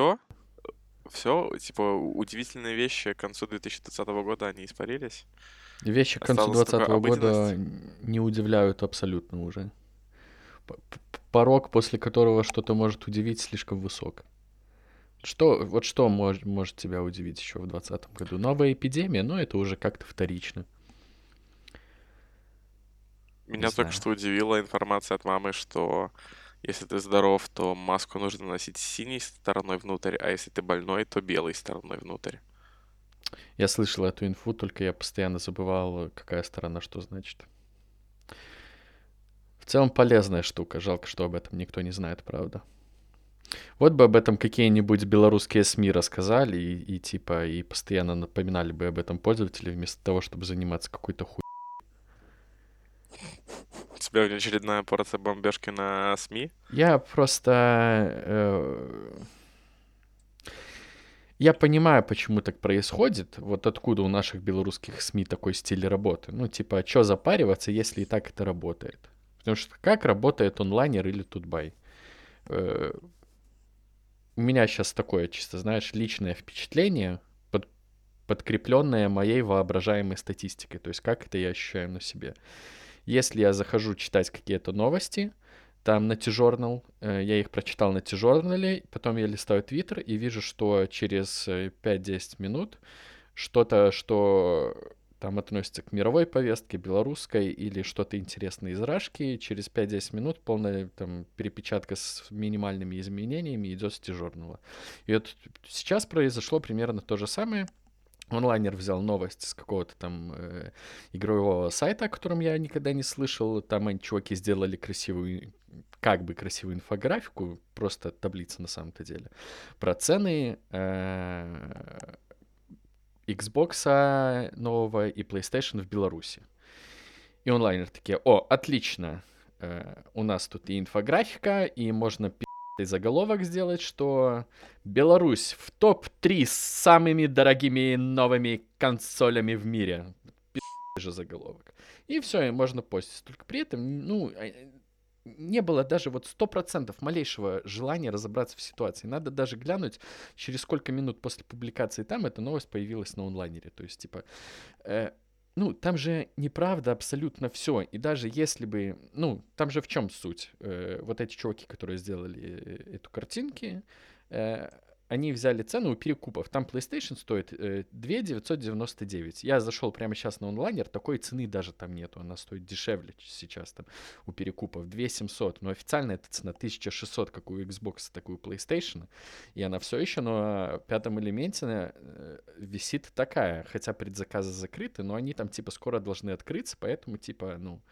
все? Все? Типа, удивительные вещи к концу 2020 года, они испарились? Вещи к концу Осталась только 2020 года не удивляют абсолютно уже. Порог, после которого что-то может удивить, слишком высок. Что, вот что мож- может тебя удивить еще в 2020 году? Новая эпидемия, но это уже как-то вторично. Не Меня только знаю. что удивила информация от мамы, что если ты здоров, то маску нужно носить синей стороной внутрь, а если ты больной, то белой стороной внутрь. Я слышал эту инфу, только я постоянно забывал, какая сторона что значит. В целом полезная штука, жалко, что об этом никто не знает, правда. Вот бы об этом какие-нибудь белорусские СМИ рассказали и, и типа и постоянно напоминали бы об этом пользователю вместо того, чтобы заниматься какой-то хуй. Тебя очередная порция бомбежки на СМИ? Я просто... э, Я понимаю, почему так происходит. Вот откуда у наших белорусских СМИ такой стиль работы. Ну, типа, что запариваться, если и так это работает? Потому что как работает онлайнер или тутбай? Э, У меня сейчас такое, чисто, знаешь, личное впечатление, под, подкрепленное моей воображаемой статистикой. То есть как это я ощущаю на себе. Если я захожу читать какие-то новости, там на T-Journal, э, я их прочитал на T-Journal, потом я листаю Twitter и вижу, что через э, 5-10 минут что-то, что там относится к мировой повестке, белорусской, или что-то интересное из Рашки, через 5-10 минут полная там перепечатка с минимальными изменениями идет с T-Journal. И вот сейчас произошло примерно то же самое. Онлайнер взял новость с какого-то там э, игрового сайта, о котором я никогда не слышал. Там они, чуваки, сделали красивую, как бы красивую инфографику, просто таблица на самом-то деле, про цены э, Xbox нового и PlayStation в Беларуси. И онлайнер такие, о, отлично, э, у нас тут и инфографика, и можно заголовок сделать, что Беларусь в топ-3 с самыми дорогими новыми консолями в мире. Пи***ый же заголовок. И все, и можно постить. Только при этом, ну, э, не было даже вот сто процентов малейшего желания разобраться в ситуации. Надо даже глянуть, через сколько минут после публикации там эта новость появилась на онлайнере. То есть, типа, э, ну, там же неправда абсолютно все. И даже если бы, ну, там же в чем суть? Э, вот эти чуваки, которые сделали э, эту картинки, э, они взяли цену у перекупов. Там PlayStation стоит э, 2 999. Я зашел прямо сейчас на онлайнер, такой цены даже там нету. Она стоит дешевле сейчас там у перекупов. 2 700. Но официально эта цена 1600, как у Xbox, так и у PlayStation. И она все еще на пятом элементе э, висит такая. Хотя предзаказы закрыты, но они там типа скоро должны открыться, поэтому типа, ну...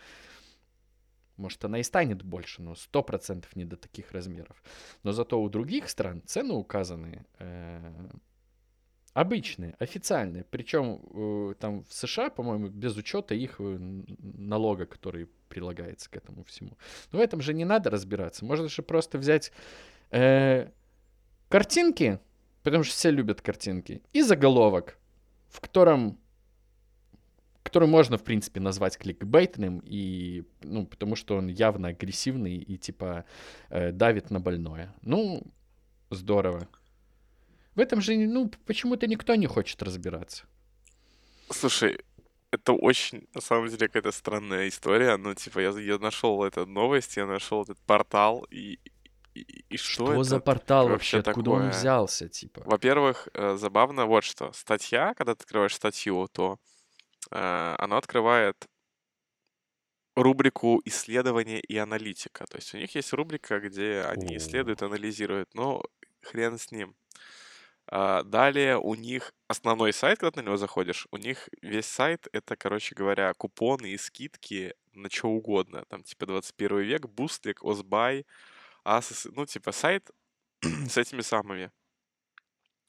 Может, она и станет больше, но сто процентов не до таких размеров. Но зато у других стран цены указаны э, обычные, официальные. Причем э, там в США, по-моему, без учета их э, налога, который прилагается к этому всему. Но в этом же не надо разбираться. Можно же просто взять э, картинки, потому что все любят картинки, и заголовок, в котором который можно, в принципе, назвать кликбейтным, и, ну, потому что он явно агрессивный и, типа, э, давит на больное. Ну, здорово. В этом же, ну, почему-то никто не хочет разбираться. Слушай, это очень, на самом деле, какая-то странная история. Ну, типа, я, я нашел эту новость, я нашел этот портал, и, и, и что, Что это за портал вообще? Откуда он такое? взялся, типа? Во-первых, э, забавно вот что. Статья, когда ты открываешь статью, то э, она открывает рубрику исследования и аналитика. То есть у них есть рубрика, где они исследуют, анализируют, но хрен с ним. А, далее у них основной сайт, когда ты на него заходишь, у них весь сайт это, короче говоря, купоны и скидки на что угодно. Там типа 21 век, Бустлик, Озбай, Asus, ну типа сайт с этими самыми,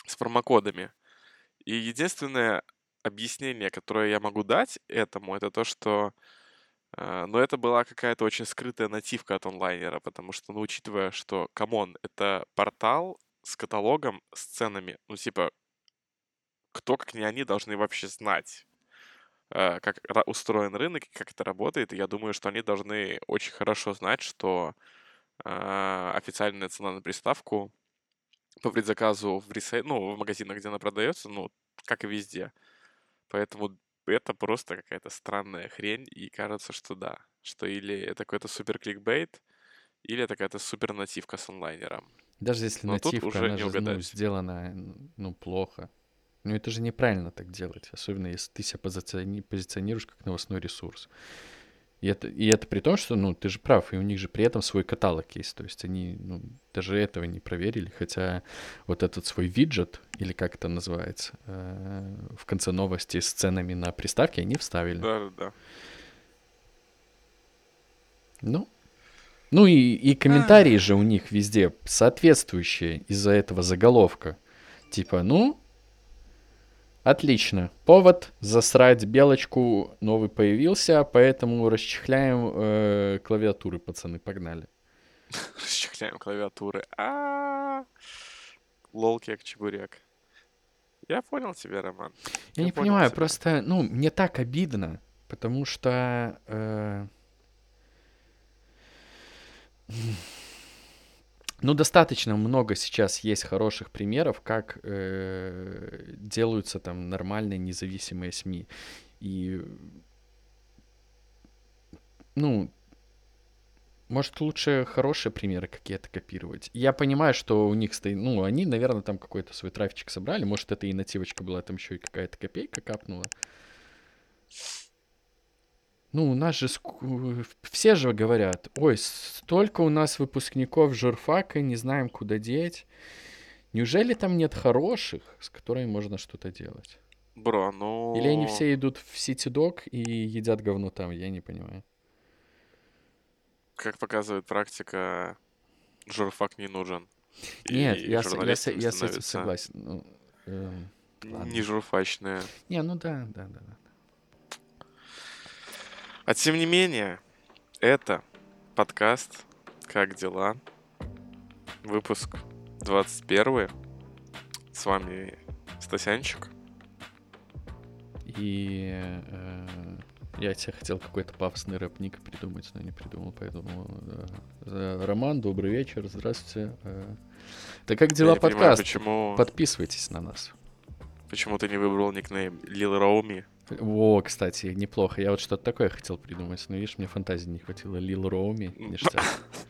с промокодами. И единственное объяснение, которое я могу дать этому, это то, что э, ну, это была какая-то очень скрытая нативка от Онлайнера, потому что, ну, учитывая, что, come on, это портал с каталогом, с ценами, ну, типа, кто, как не они, должны вообще знать, э, как устроен рынок как это работает. И я думаю, что они должны очень хорошо знать, что э, официальная цена на приставку по предзаказу в ресей... ну, в магазинах, где она продается, ну, как и везде. Поэтому это просто какая-то странная хрень, и кажется, что да, что или это какой-то супер кликбейт, или это какая-то супер нативка с онлайнером. Даже если Но нативка, уже она не же ну, сделана ну, плохо. Ну, это же неправильно так делать, особенно если ты себя позициони- позиционируешь как новостной ресурс. И это, и это при том, что, ну, ты же прав, и у них же при этом свой каталог есть. То есть они, ну, даже этого не проверили, хотя вот этот свой виджет, или как это называется, э, в конце новости с ценами на приставки они вставили. Да-да-да. Ну, ну и, и комментарии же у них везде соответствующие из-за этого заголовка. Типа, ну, отлично, повод засрать белочку новый появился, поэтому расчехляем э, клавиатуры, пацаны, погнали. Расчехляем клавиатуры. а Лол, кек, чебурек. Я понял тебя, Роман. Я Я не понимаю, тебя. просто, ну, мне так обидно, потому что... э, Ну, достаточно много сейчас есть хороших примеров, как э, делаются там нормальные независимые СМИ. И, ну, может, лучше хорошие примеры какие-то копировать. Я понимаю, что у них стоит... Ну, они, наверное, там какой-то свой трафичек собрали. Может, это и нативочка была, там еще и какая-то копейка капнула. Ну, у нас же... Все же говорят, ой, столько у нас выпускников журфака, не знаем, куда деть. Неужели там нет хороших, с которыми можно что-то делать? Бро, ну... Или они все идут в Ситидок и едят говно там, я не понимаю. Как показывает практика, журфак не нужен. Нет, И я, с- я, с- я с этим согласен. Ну, эм, ладно. Не журфачные. Не, ну да, да, да. да. А тем не менее, это подкаст «Как дела?» Выпуск 21. С вами Стасянчик. И э, я тебе хотел какой-то пафосный рэп-ник придумать, но не придумал, поэтому... э, э, Роман, добрый вечер, здравствуйте. Э, Да как Я дела понимаю, подкаст? почему, Подписывайтесь на нас. почему ты не выбрал никнейм Лил Роуми. О, кстати, неплохо. Я вот что-то такое хотел придумать, но видишь, мне фантазии не хватило. Лил Роуми, ништяк.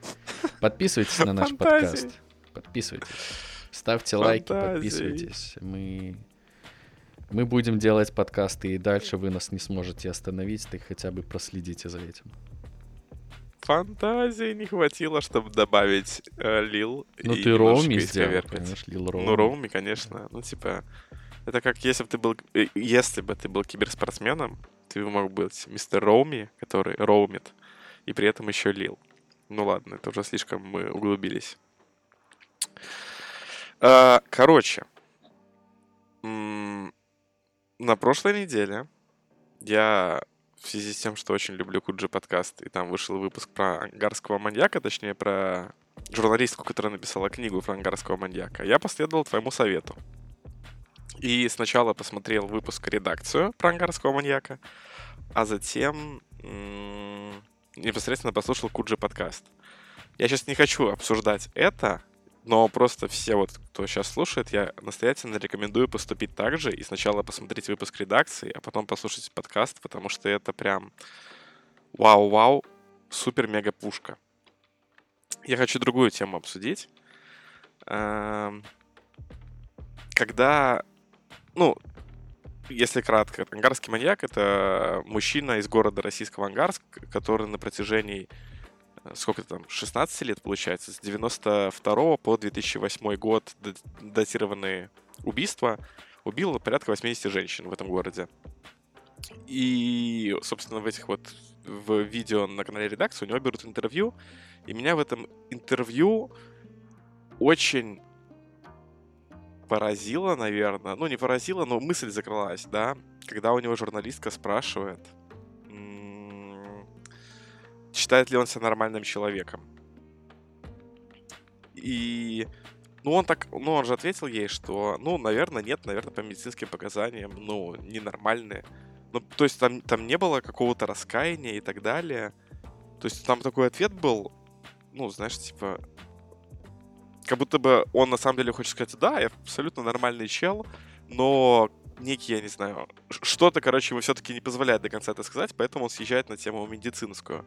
Подписывайтесь на наш Фантазии. подкаст. Подписывайтесь. Ставьте лайки, подписывайтесь. Мы... Мы будем делать подкасты, и дальше вы нас не сможете остановить, так хотя бы проследите за этим. Фантазии не хватило, чтобы добавить э, Лил Ну и ты Роуми сделал, понимаешь, Лил Роуми. Ну, Роуми, конечно. Ну, типа, это как если бы ты был, э, если бы ты был киберспортсменом, ты мог быть мистер Роуми, который роумит, и при этом еще лил. Ну ладно, это уже слишком мы углубились. А, Короче, на прошлой неделе я в связи с тем, что очень люблю Куджи подкаст, и там вышел выпуск про ангарского маньяка, точнее про журналистку, которая написала книгу про ангарского маньяка, я последовал твоему совету. И сначала посмотрел выпуск редакцию про ангарского маньяка, а затем м, непосредственно послушал Куджи подкаст. Я сейчас не хочу обсуждать это, но просто все вот, кто сейчас слушает, я настоятельно рекомендую поступить так же и сначала посмотреть выпуск редакции, а потом послушать подкаст, потому что это прям вау-вау, супер-мега-пушка. Я хочу другую тему обсудить. Эм, Когда, ну, если кратко, ангарский маньяк — это мужчина из города российского Ангарск, который на протяжении э, сколько там, 16 лет, получается, с 92 по 2008 год датированные убийства, убил порядка 80 женщин в этом городе. И, собственно, в этих вот в видео на канале редакции у него берут интервью, и меня в этом интервью очень поразило, наверное, ну не поразило, но мысль закралась, да, когда у него журналистка спрашивает, считает ли он себя нормальным человеком. И ну он так, ну он же ответил ей, что, ну, наверное, нет, наверное, по медицинским показаниям, ну, ненормальные. Ну, то есть там, там не было какого-то раскаяния и так далее. То есть там такой ответ был, ну, знаешь, типа, как будто бы он на самом деле хочет сказать, да, я абсолютно нормальный чел, но некий, я не знаю, что-то, короче, ему все-таки не позволяет до конца это сказать, поэтому он съезжает на тему медицинскую.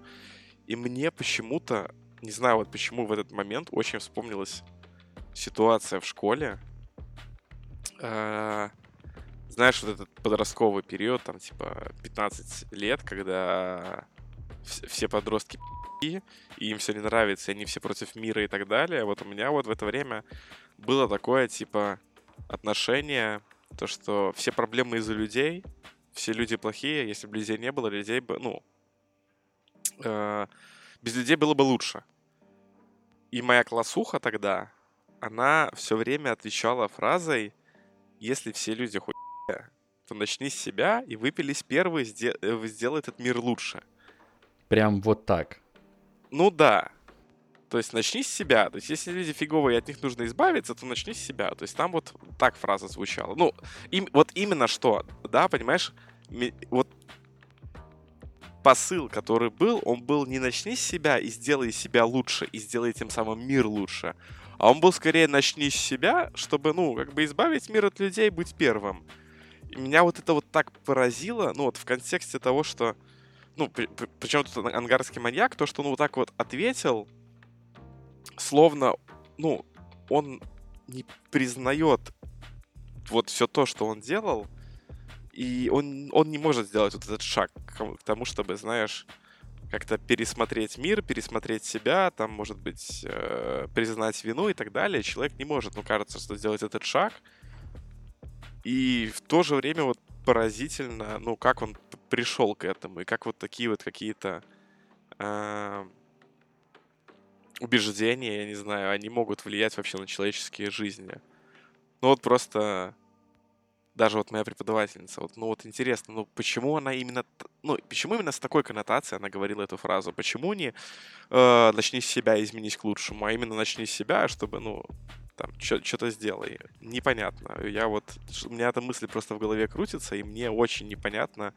И мне почему-то, не знаю вот почему в этот момент очень вспомнилась ситуация в школе. А, знаешь, вот этот подростковый период, там, типа, 15 лет, когда все подростки и им все не нравится, и они все против мира и так далее. Вот у меня вот в это время было такое, типа, отношение, то, что все проблемы из-за людей, все люди плохие, если бы людей не было, людей бы, ну, э, без людей было бы лучше. И моя классуха тогда, она все время отвечала фразой, если все люди хуя, то начни с себя и выпились первый, э, сделай этот мир лучше. Прям вот так. Ну да. То есть начни с себя. То есть если люди фиговые, от них нужно избавиться, то начни с себя. То есть там вот так фраза звучала. Ну, им, вот именно что, да, понимаешь, вот посыл, который был, он был не начни с себя и сделай себя лучше, и сделай тем самым мир лучше. А он был скорее начни с себя, чтобы, ну, как бы избавить мир от людей, быть первым. И меня вот это вот так поразило, ну, вот в контексте того, что ну, при, при, причем тут ангарский маньяк, то, что он вот так вот ответил, словно, ну, он не признает вот все то, что он делал, и он, он не может сделать вот этот шаг к, тому, чтобы, знаешь, как-то пересмотреть мир, пересмотреть себя, там, может быть, э, признать вину и так далее. Человек не может, ну, кажется, что сделать этот шаг. И в то же время вот поразительно, ну, как он пришел к этому, и как вот такие вот какие-то э, убеждения, я не знаю, они могут влиять вообще на человеческие жизни. Ну вот просто даже вот моя преподавательница, вот, ну вот интересно, ну почему она именно, ну почему именно с такой коннотацией она говорила эту фразу? Почему не э, начни с себя и изменись к лучшему, а именно начни с себя, чтобы, ну, там, что-то сделай. Непонятно. Я вот, у меня эта мысль просто в голове крутится, и мне очень непонятно,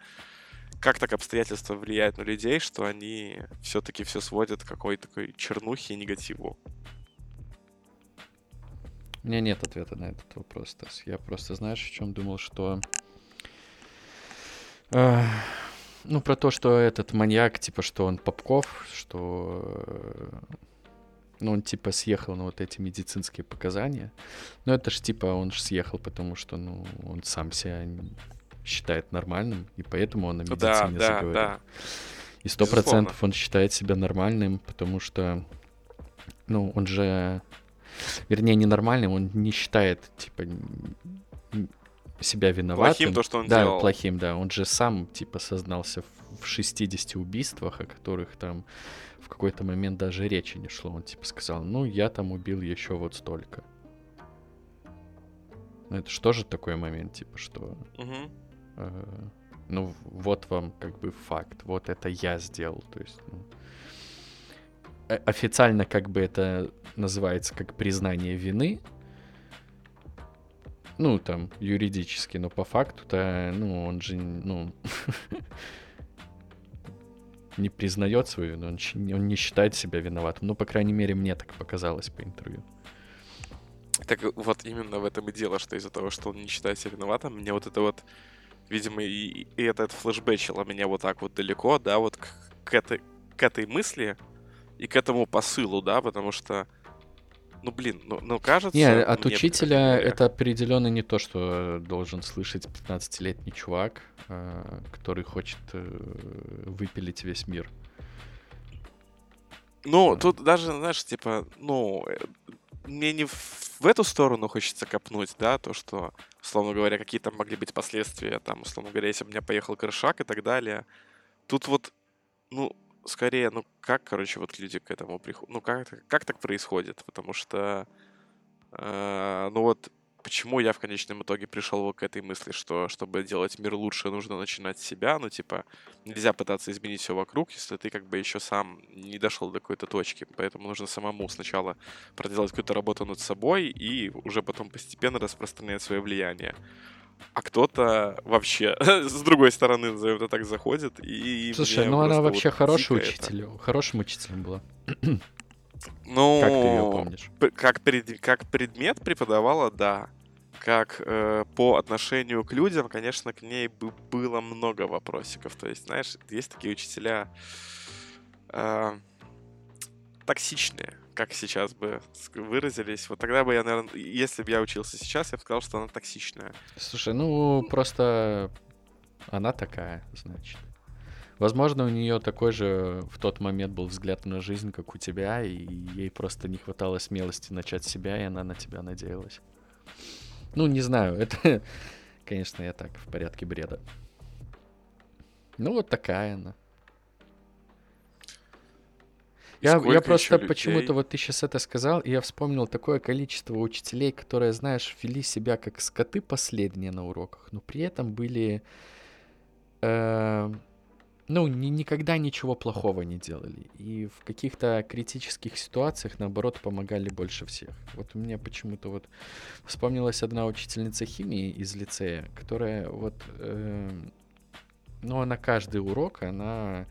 как так обстоятельства влияют на людей, что они все-таки все сводят к какой-то такой чернухе и негативу. У меня нет ответа на этот вопрос, Тасс. Я просто, знаешь, в чем думал, что... Э, ну, про то, что этот маньяк, типа, что он Попков, что ну, он типа съехал на вот эти медицинские показания. Но это ж типа он же съехал, потому что, ну, он сам себя считает нормальным, и поэтому он на медицине да, заговорил. Да, да. И сто процентов он считает себя нормальным, потому что, ну, он же, вернее, ненормальным, он не считает, типа, себя виноватым. Плохим то, что он да, делал. плохим, да. Он же сам, типа, сознался в 60 убийствах, о которых там в какой-то момент даже речи не шло. Он типа сказал, ну, я там убил еще вот столько. Ну, это что же такой момент, типа, что... Угу. Э, ну, вот вам как бы факт, вот это я сделал, то есть... Ну, официально как бы это называется как признание вины, ну, там, юридически, но по факту-то, ну, он же, ну, не признает свою вину, он, он не считает себя виноватым. Ну, по крайней мере, мне так показалось по интервью. Так вот именно в этом и дело, что из-за того, что он не считает себя виноватым, мне вот это вот, видимо, и, и это, флешбэчило меня вот так вот далеко, да, вот к, к, этой, к этой мысли и к этому посылу, да, потому что ну блин, ну, ну кажется... Не, от учителя это определенно не то, что должен слышать 15-летний чувак, э, который хочет э, выпилить весь мир. Ну, тут даже, знаешь, типа, ну, э, мне не в эту сторону хочется копнуть, да, то, что, условно говоря, какие там могли быть последствия, там, условно говоря, если бы у меня поехал крышак и так далее. Тут вот, ну, скорее, ну, как, короче, вот люди к этому приходят, ну, как, как так происходит, потому что, э, ну, вот, почему я в конечном итоге пришел вот к этой мысли, что чтобы делать мир лучше, нужно начинать с себя, ну, типа, нельзя пытаться изменить все вокруг, если ты как бы еще сам не дошел до какой-то точки, поэтому нужно самому сначала проделать какую-то работу над собой и уже потом постепенно распространять свое влияние а кто-то вообще с другой стороны, назовем это так, заходит и... Слушай, ну она вообще вот хороший учитель, хорошим учителем была. Ну, Как ты ее помнишь? как, пред- как предмет преподавала, да. Как э, по отношению к людям, конечно, к ней бы было много вопросиков. То есть, знаешь, есть такие учителя э, токсичные, как сейчас бы выразились. Вот тогда бы я, наверное, если бы я учился сейчас, я бы сказал, что она токсичная. Слушай, ну просто она такая, значит. Возможно, у нее такой же в тот момент был взгляд на жизнь, как у тебя, и ей просто не хватало смелости начать себя, и она на тебя надеялась. Ну, не знаю, это, конечно, я так, в порядке бреда. Ну, вот такая она. Я, я просто почему-то вот ты сейчас это сказал, и я вспомнил такое количество учителей, которые, знаешь, вели себя как скоты последние на уроках, но при этом были, э, ну, ни- никогда ничего плохого не делали. И в каких-то критических ситуациях, наоборот, помогали больше всех. Вот у меня почему-то вот вспомнилась одна учительница химии из лицея, которая вот, э, ну, на каждый урок она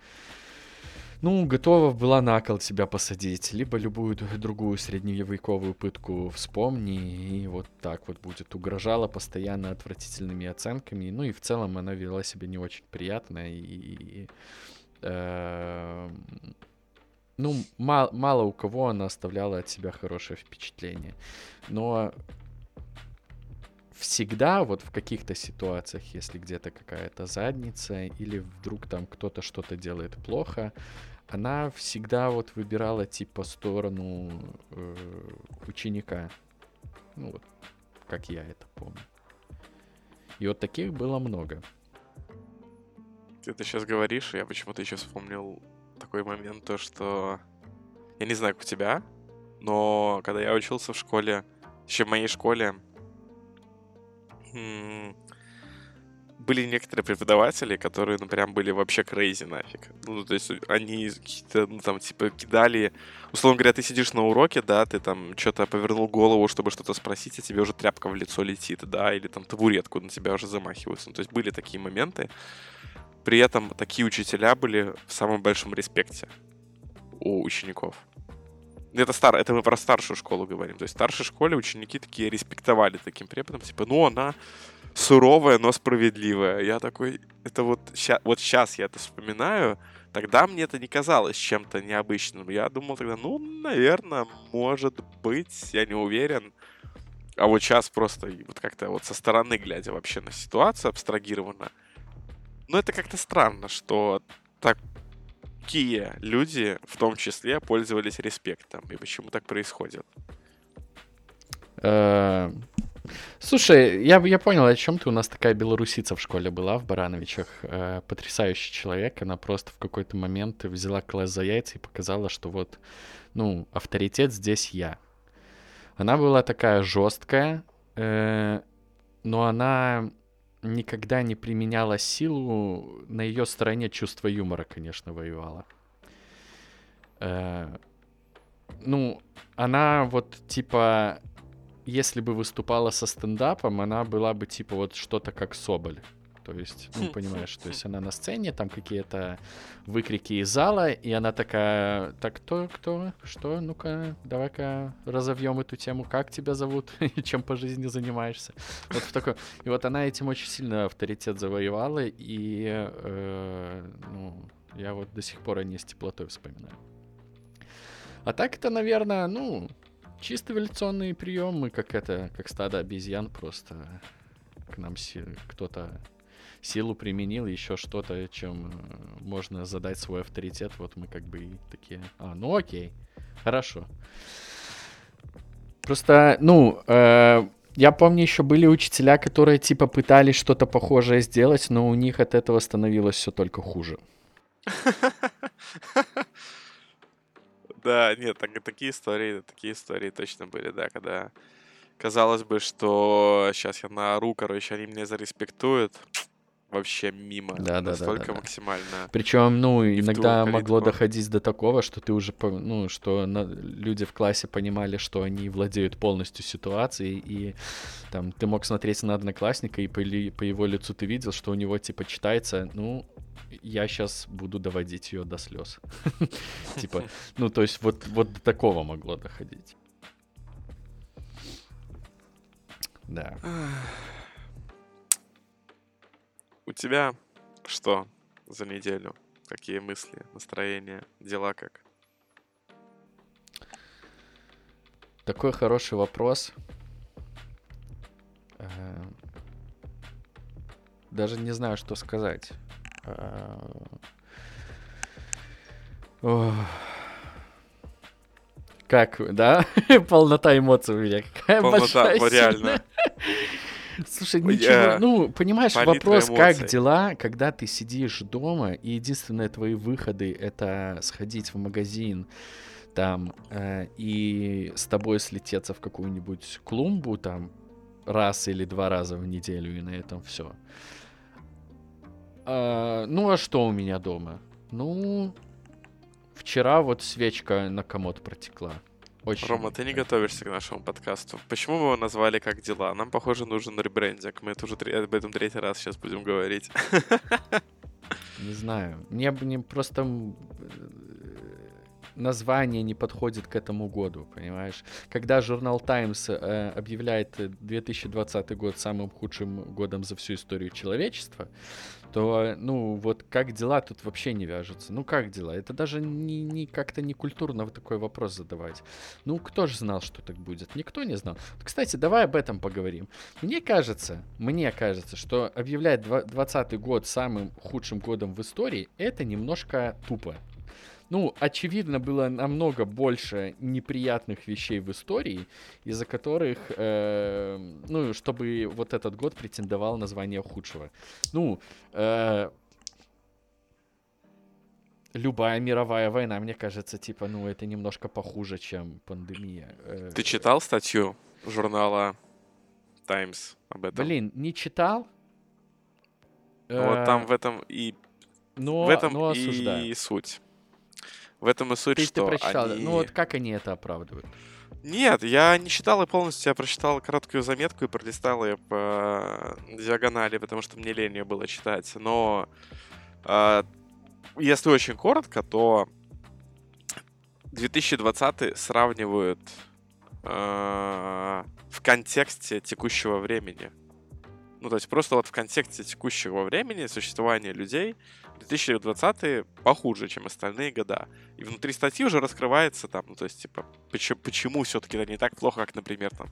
ну, готова была на кол тебя посадить, либо любую другую средневековую пытку вспомни, и вот так вот будет. Угрожала постоянно отвратительными оценками, ну и в целом она вела себя не очень приятно, и... эм, ну, мало, мало у кого она оставляла от себя хорошее впечатление. Но всегда вот в каких-то ситуациях, если где-то какая-то задница, или вдруг там кто-то что-то делает плохо, она всегда вот выбирала типа сторону э, ученика. Ну вот, как я это помню. И вот таких было много. Ты это сейчас говоришь, я почему-то еще вспомнил такой момент, то что... Я не знаю, как у тебя, но когда я учился в школе, еще в моей школе, были некоторые преподаватели, которые, ну, прям были вообще крейзи нафиг. Ну, то есть они какие-то, ну, там, типа, кидали... Условно говоря, ты сидишь на уроке, да, ты там что-то повернул голову, чтобы что-то спросить, а тебе уже тряпка в лицо летит, да, или там табуретку на тебя уже замахиваются. Ну, то есть были такие моменты. При этом такие учителя были в самом большом респекте у учеников. Это старо, это мы про старшую школу говорим. То есть в старшей школе ученики такие респектовали таким преподом, типа, ну она суровая, но справедливая. Я такой, это вот, ща, вот сейчас я это вспоминаю, тогда мне это не казалось чем-то необычным. Я думал тогда, ну, наверное, может быть, я не уверен. А вот сейчас просто вот как-то вот со стороны глядя вообще на ситуацию абстрагированно, ну, это как-то странно, что такие люди, в том числе, пользовались респектом. И почему так происходит? Слушай, я, я понял, о чем ты. У нас такая белорусица в школе была в Барановичах. Э, потрясающий человек. Она просто в какой-то момент взяла класс за яйца и показала, что вот, ну, авторитет здесь я. Она была такая жесткая, э, но она никогда не применяла силу. На ее стороне чувство юмора, конечно, воевало. Э, ну, она вот типа если бы выступала со стендапом, она была бы типа вот что-то как Соболь. То есть, ну, понимаешь, то есть она на сцене, там какие-то выкрики из зала, и она такая, так кто, кто, что, ну-ка, давай-ка разовьем эту тему, как тебя зовут и чем по жизни занимаешься. Вот в такой... И вот она этим очень сильно авторитет завоевала, и, э, ну, я вот до сих пор о ней с теплотой вспоминаю. А так это, наверное, ну, чисто эволюционные приемы, как это, как стадо обезьян просто к нам си- кто-то силу применил, еще что-то, чем э, можно задать свой авторитет. Вот мы как бы такие, а, ну окей, хорошо. Просто, ну, э, я помню, еще были учителя, которые типа пытались что-то похожее сделать, но у них от этого становилось все только хуже. Да, нет, так, такие истории, такие истории точно были, да, когда казалось бы, что сейчас я наору, короче, они меня зареспектуют. Вообще мимо. Да, да, да, Настолько да, да. максимально. Причем, ну, иногда могло доходить до такого, что ты уже, ну, что на- люди в классе понимали, что они владеют полностью ситуацией, и там ты мог смотреть на одноклассника, и по, ли- по его лицу ты видел, что у него, типа, читается, ну, я сейчас буду доводить ее до слез. Типа, ну, то есть вот, вот до такого могло доходить. Да. У тебя что за неделю? Какие мысли, настроения, дела как? Такой хороший вопрос. Э, Даже не знаю, что сказать. Э. Как, да? Полнота эмоций у меня. Какая Полнота, большая, реально. Слушай, ничего, ну, понимаешь, вопрос, как дела, когда ты сидишь дома, и единственные твои выходы — это сходить в магазин, там, э, и с тобой слететься в какую-нибудь клумбу, там, раз или два раза в неделю, и на этом все. ну, а что у меня дома? Ну, вчера вот свечка на комод протекла. Очень Рома, ты не готовишься к нашему подкасту. Почему мы его назвали «Как дела»? Нам, похоже, нужен ребрендинг. Мы это уже тре- об этом третий раз сейчас будем говорить. Не знаю. Мне бы не просто название не подходит к этому году, понимаешь? Когда журнал Times э, объявляет э, 2020 год самым худшим годом за всю историю человечества, то, ну, вот как дела тут вообще не вяжутся. Ну, как дела? Это даже не, не как-то не культурно вот такой вопрос задавать. Ну, кто же знал, что так будет? Никто не знал. Кстати, давай об этом поговорим. Мне кажется, мне кажется, что объявлять 20 год самым худшим годом в истории, это немножко тупо. Ну, очевидно, было намного больше неприятных вещей в истории, из-за которых, э, ну, чтобы вот этот год претендовал на звание худшего. Ну, э, любая мировая война, мне кажется, типа, ну, это немножко похуже, чем пандемия. Э, Ты читал статью журнала Times об этом? Блин, не читал? Ну, Вот там Э, в этом и но, в этом но осуждаю. и суть. В этом и суть, Ты, ты что прочитал, они... ну вот как они это оправдывают? Нет, я не читал ее полностью, я прочитал короткую заметку и пролистал ее по диагонали, потому что мне лень её было читать. Но а, если очень коротко, то 2020 сравнивают а, в контексте текущего времени. Ну, то есть просто вот в контексте текущего времени существования людей 2020 похуже, чем остальные года. И внутри статьи уже раскрывается там, ну, то есть, типа, почему, почему все-таки это не так плохо, как, например, там,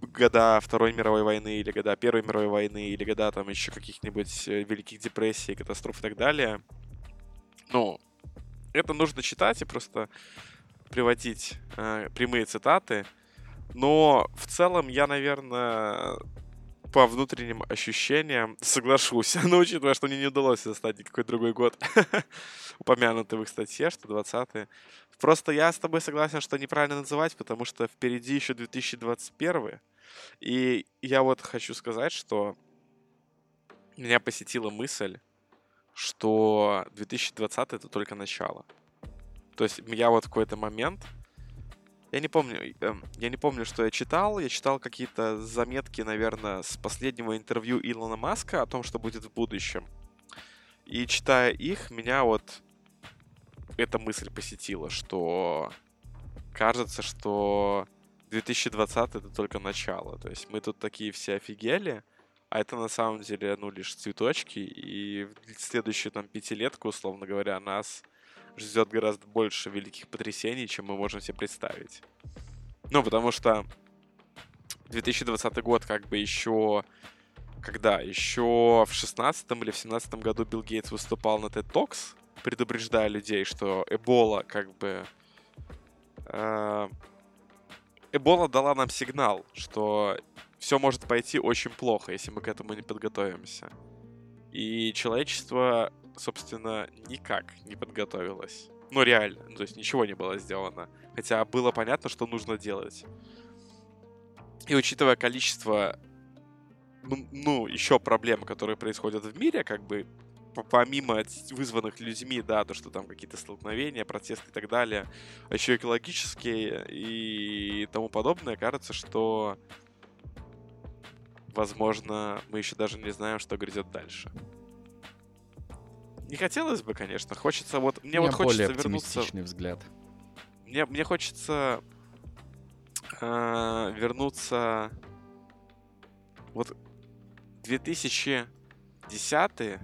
в года Второй мировой войны, или года Первой мировой войны, или года там еще каких-нибудь э, великих депрессий, катастроф и так далее. Ну, это нужно читать и просто приводить э, прямые цитаты. Но в целом я, наверное, по внутренним ощущениям соглашусь. Но учитывая, что мне не удалось застать никакой другой год, упомянутый в их статье, что 20-й. Просто я с тобой согласен, что неправильно называть, потому что впереди еще 2021. И я вот хочу сказать, что меня посетила мысль, что 2020 это только начало. То есть я вот в какой-то момент я не помню, эм, я не помню, что я читал. Я читал какие-то заметки, наверное, с последнего интервью Илона Маска о том, что будет в будущем. И читая их, меня вот эта мысль посетила, что кажется, что 2020 это только начало. То есть мы тут такие все офигели, а это на самом деле, ну, лишь цветочки, и в следующую там пятилетку, условно говоря, нас ждет гораздо больше великих потрясений, чем мы можем себе представить. Ну, потому что 2020 год как бы еще... Когда? Еще в 16 или в 17 году Билл Гейтс выступал на TED Talks, предупреждая людей, что Эбола как бы... э, Эбола дала нам сигнал, что все может пойти очень плохо, если мы к этому не подготовимся. И человечество, собственно, никак не подготовилось. Ну, реально. То есть ничего не было сделано. Хотя было понятно, что нужно делать. И учитывая количество ну, еще проблемы, которые происходят в мире, как бы помимо вызванных людьми, да, то, что там какие-то столкновения, протесты и так далее, а еще экологические и тому подобное, кажется, что возможно, мы еще даже не знаем, что грядет дальше. Не хотелось бы, конечно. Хочется вот... Мне вот хочется более вернуться... взгляд. Мне, мне хочется э, вернуться... Вот 2010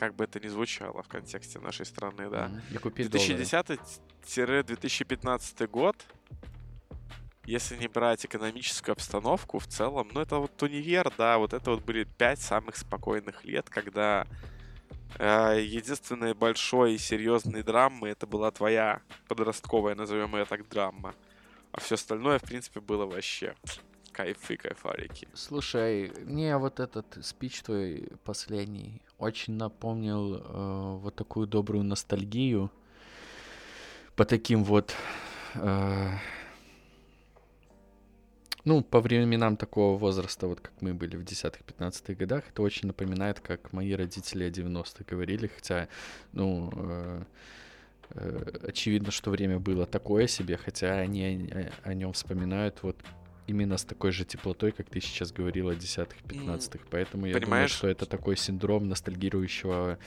как бы это ни звучало в контексте нашей страны, да. Mm-hmm. 2010-2015 год, если не брать экономическую обстановку в целом, ну это вот универ, да, вот это вот были пять самых спокойных лет, когда единственной большой и серьезной драмы это была твоя подростковая, назовем ее так, драма. А все остальное, в принципе, было вообще кайфы, кайфарики. Слушай, мне вот этот спич твой последний очень напомнил э, вот такую добрую ностальгию по таким вот... Э, ну, по временам такого возраста, вот как мы были в 10-15 годах, это очень напоминает, как мои родители о 90-х говорили, хотя, ну, э, э, очевидно, что время было такое себе, хотя они о, о нем вспоминают вот именно с такой же теплотой, как ты сейчас говорил о десятых, пятнадцатых. Поэтому я думаю, что это такой синдром ностальгирующего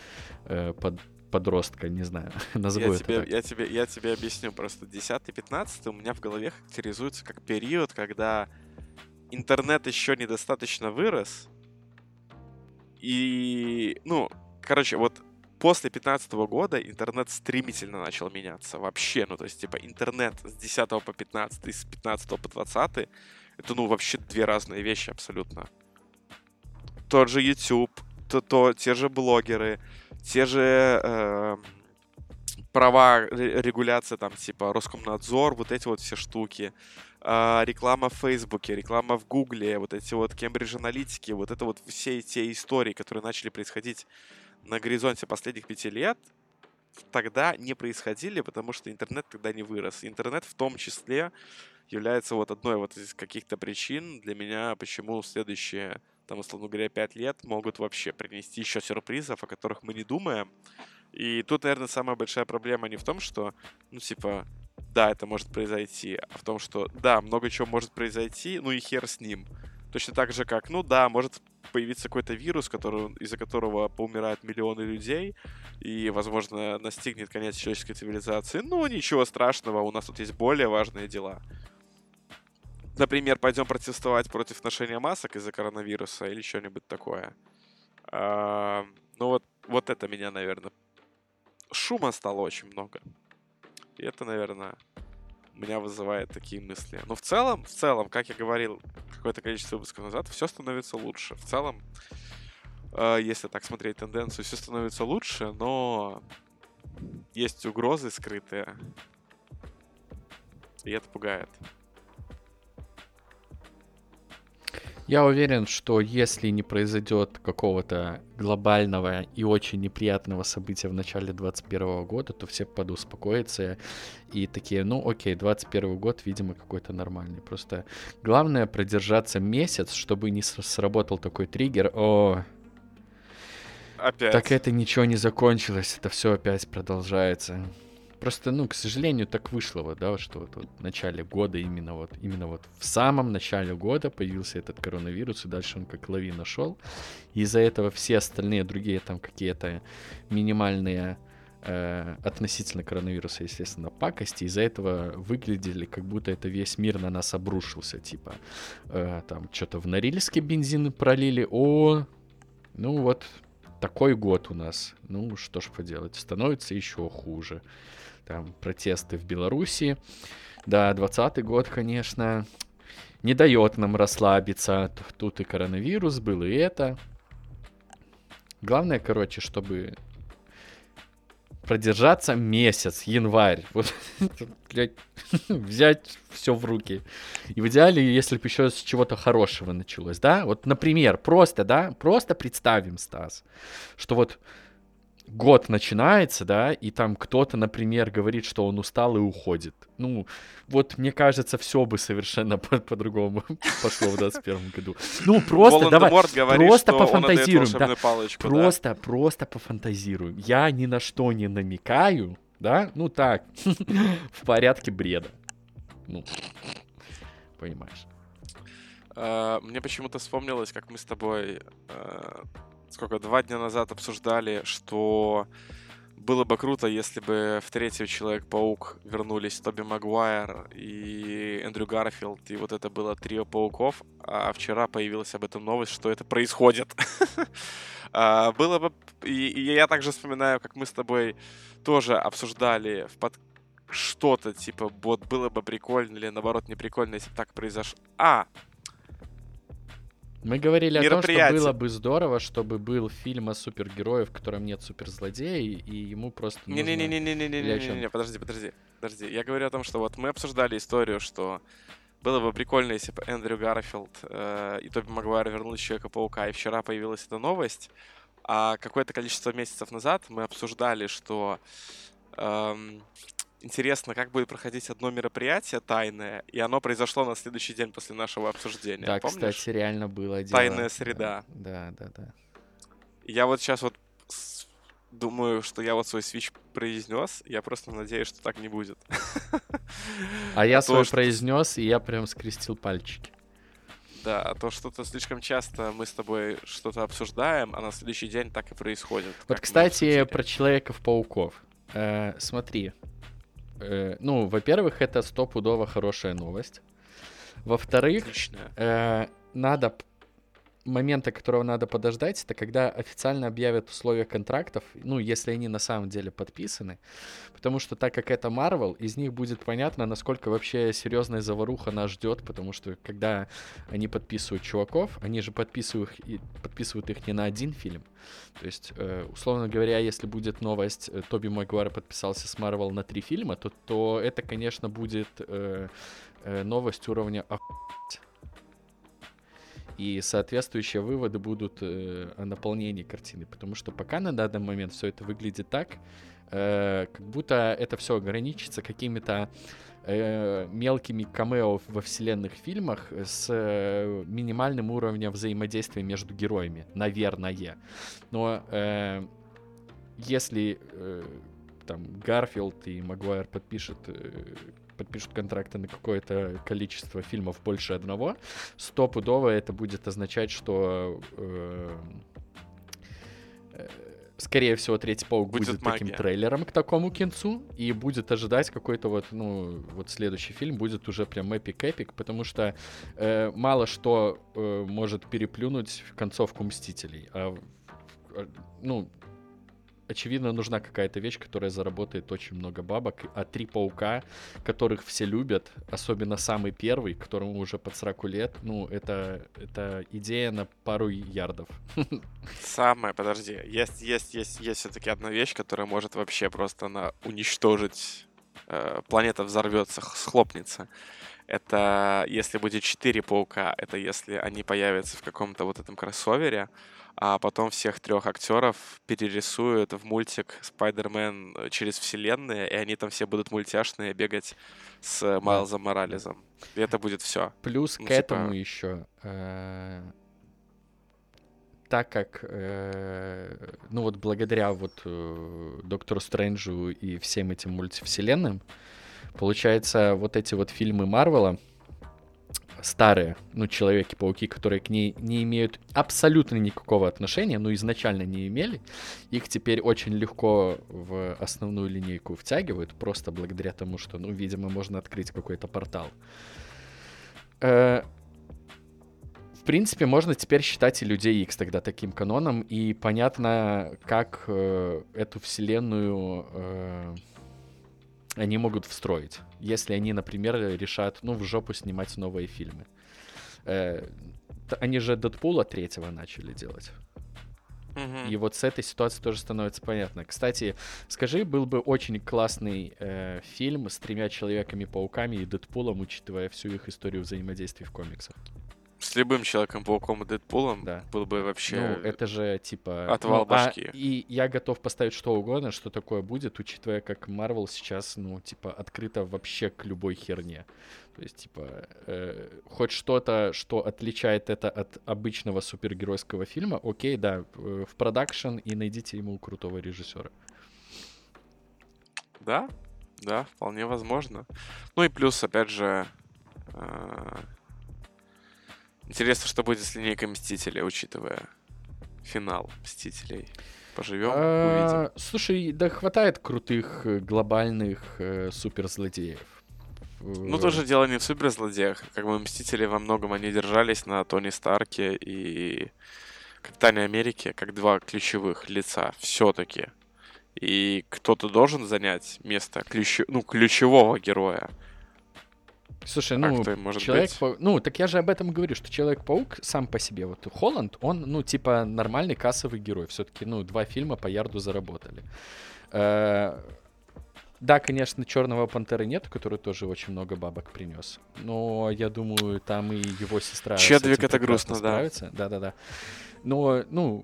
э, под, подростка, не знаю, назову я это тебе, так. Я тебе, я тебе объясню просто. 10-15 у меня в голове характеризуется как период, когда интернет еще недостаточно вырос. И, ну, короче, вот после 15 года интернет стремительно начал меняться вообще. Ну, то есть, типа, интернет с 10 по 15 и с 15 по 20 это, ну, вообще две разные вещи абсолютно. Тот же YouTube, то, те же блогеры, те же э, права, регуляция, там, типа, Роскомнадзор, вот эти вот все штуки. Э, реклама в Фейсбуке, реклама в Гугле, вот эти вот Кембридж аналитики, вот это вот все те истории, которые начали происходить на горизонте последних пяти лет тогда не происходили, потому что интернет тогда не вырос. Интернет в том числе является вот одной вот из каких-то причин для меня, почему следующие, там, условно говоря, пять лет могут вообще принести еще сюрпризов, о которых мы не думаем. И тут, наверное, самая большая проблема не в том, что, ну, типа, да, это может произойти, а в том, что, да, много чего может произойти, ну и хер с ним. Точно так же, как, ну да, может появиться какой-то вирус, который, из-за которого поумирают миллионы людей, и, возможно, настигнет конец человеческой цивилизации. Ну, ничего страшного, у нас тут есть более важные дела. Например, пойдем протестовать против ношения масок из-за коронавируса или что-нибудь такое. А, ну вот, вот это меня, наверное... Шума стало очень много. И это, наверное, меня вызывает такие мысли. Но в целом, в целом, как я говорил какое-то количество выпусков назад, все становится лучше. В целом, э, если так смотреть тенденцию, все становится лучше, но есть угрозы скрытые. И это пугает. Я уверен, что если не произойдет какого-то глобального и очень неприятного события в начале 2021 года, то все подуспокоятся и такие, ну окей, 2021 год, видимо, какой-то нормальный. Просто главное продержаться месяц, чтобы не сработал такой триггер. О, опять. Так это ничего не закончилось, это все опять продолжается. Просто, ну, к сожалению, так вышло, вот, да, что вот, вот в начале года, именно вот, именно вот в самом начале года появился этот коронавирус, и дальше он как лавина шел. Из-за этого все остальные другие там какие-то минимальные э, относительно коронавируса, естественно, пакости, из-за этого выглядели, как будто это весь мир на нас обрушился, типа, э, там, что-то в Норильске бензин пролили, о, ну вот, такой год у нас, ну, что ж поделать, становится еще хуже там протесты в Беларуси. Да, 20 год, конечно, не дает нам расслабиться. Тут и коронавирус был, и это. Главное, короче, чтобы продержаться месяц, январь. Вот, взять все в руки. И в идеале, если бы еще с чего-то хорошего началось, да? Вот, например, просто, да, просто представим, Стас, что вот год начинается, да, и там кто-то, например, говорит, что он устал и уходит. Ну, вот мне кажется, все бы совершенно по- по-другому пошло в 21 году. Ну, просто давай, говорит, просто пофантазируем. Да, палочку, просто, да. просто пофантазируем. Я ни на что не намекаю, да, ну так, в порядке бреда. Ну, понимаешь. Uh, мне почему-то вспомнилось, как мы с тобой uh, сколько, два дня назад обсуждали, что было бы круто, если бы в третью Человек-паук вернулись Тоби Магуайр и Эндрю Гарфилд, и вот это было трио пауков, а вчера появилась об этом новость, что это происходит. А, было бы... И я также вспоминаю, как мы с тобой тоже обсуждали в под что-то, типа, вот было бы прикольно или наоборот не прикольно, если бы так произошло. А, мы говорили о том, что было бы здорово, чтобы был фильм о супергероях, в котором нет суперзлодея, и ему просто Не-не-не-не-не-не-не-не, подожди, подожди, подожди. Я говорю о том, что вот мы обсуждали историю, что было бы прикольно, если бы Эндрю Гарфилд э, и Тоби Магуайр вернулись Человека-паука, и вчера появилась эта новость, а какое-то количество месяцев назад мы обсуждали, что эм, интересно, как будет проходить одно мероприятие тайное, и оно произошло на следующий день после нашего обсуждения. Да, Помнишь? кстати, реально было дело. Тайная среда. Да, да, да. Я вот сейчас вот думаю, что я вот свой свич произнес, я просто надеюсь, что так не будет. А я а свой произнес, и я прям скрестил пальчики. Да, а то что-то слишком часто мы с тобой что-то обсуждаем, а на следующий день так и происходит. Вот, кстати, про Человеков-пауков. Э, смотри, Э, ну, во-первых, это стопудово хорошая новость. Во-вторых, э, надо момента, которого надо подождать, это когда официально объявят условия контрактов, ну, если они на самом деле подписаны. Потому что так как это Marvel, из них будет понятно, насколько вообще серьезная заваруха нас ждет, потому что когда они подписывают чуваков, они же подписывают, подписывают их не на один фильм. То есть, э, условно говоря, если будет новость, э, Тоби Магуайр подписался с Marvel на три фильма, то, то это, конечно, будет э, новость уровня охуеть и соответствующие выводы будут э, о наполнении картины, потому что пока на данный момент все это выглядит так, э, как будто это все ограничится какими-то э, мелкими камео во вселенных фильмах с э, минимальным уровнем взаимодействия между героями, наверное. Но э, если э, там Гарфилд и Магуайр подпишут э, подпишут контракты на какое-то количество фильмов больше одного, стопудово это будет означать, что э, э, скорее всего, третий паук будет, будет таким трейлером к такому кинцу, и будет ожидать какой-то вот, ну, вот следующий фильм будет уже прям epic-epic, потому что э, мало что э, может переплюнуть концовку Мстителей. А, а ну, очевидно, нужна какая-то вещь, которая заработает очень много бабок. А три паука, которых все любят, особенно самый первый, которому уже под 40 лет, ну, это, это идея на пару ярдов. Самое, подожди, есть, есть, есть, есть все-таки одна вещь, которая может вообще просто на уничтожить э, планета взорвется, схлопнется. Это если будет четыре паука, это если они появятся в каком-то вот этом кроссовере, а потом всех трех актеров перерисуют в мультик Спайдермен через вселенные, и они там все будут мультяшные бегать с Майлзом Морализом. И это будет все. Плюс ну, к типа... этому еще э, так как, э, ну вот благодаря вот э, Доктору Стрэнджу и всем этим мультивселенным, получается, вот эти вот фильмы Марвела, старые, ну, Человеки-пауки, которые к ней не имеют абсолютно никакого отношения, ну, изначально не имели, их теперь очень легко в основную линейку втягивают, просто благодаря тому, что, ну, видимо, можно открыть какой-то портал. Э, в принципе, можно теперь считать и Людей X тогда таким каноном, и понятно, как э, эту вселенную... Э, они могут встроить, если они, например, решат, ну, в жопу снимать новые фильмы. Э, они же Дэдпула третьего начали делать. Mm-hmm. И вот с этой ситуацией тоже становится понятно. Кстати, скажи, был бы очень классный э, фильм с тремя Человеками-пауками и Дэдпулом, учитывая всю их историю взаимодействия в комиксах. С любым Человеком-пауком и Дэдпулом Да. был бы вообще... Ну, это же типа... Отвал ну, а- башки. и я готов поставить что угодно, что такое будет, учитывая, как Marvel сейчас, ну, типа, открыто вообще к любой херне. То есть, типа, э, хоть что-то, что отличает это от обычного супергеройского фильма, окей, да, э, в продакшн и найдите ему крутого режиссера. Да, да, вполне возможно. Ну и плюс, опять же, а, интересно, что будет с линейкой Мстителей, учитывая финал Мстителей. Поживем, увидим. А, Слушай, да хватает крутых э, глобальных э, суперзлодеев. Ну, тоже дело не в суперзлодеях. Как бы Мстители во многом они держались на Тони Старке и Капитане Америки как два ключевых лица все-таки. И кто-то должен занять место ключ- ну, ключевого героя. Слушай, ну, может человек быть? Ну, так я же об этом говорю, что Человек-паук сам по себе, вот Холланд, он, ну, типа, нормальный кассовый герой. Все-таки, ну, два фильма по ярду заработали. Э, Да, конечно, Черного пантеры нет, который тоже очень много бабок принес. Но я думаю, там и его сестра. Чедвик это грустно, да. справится. Да, да, да. Но, ну,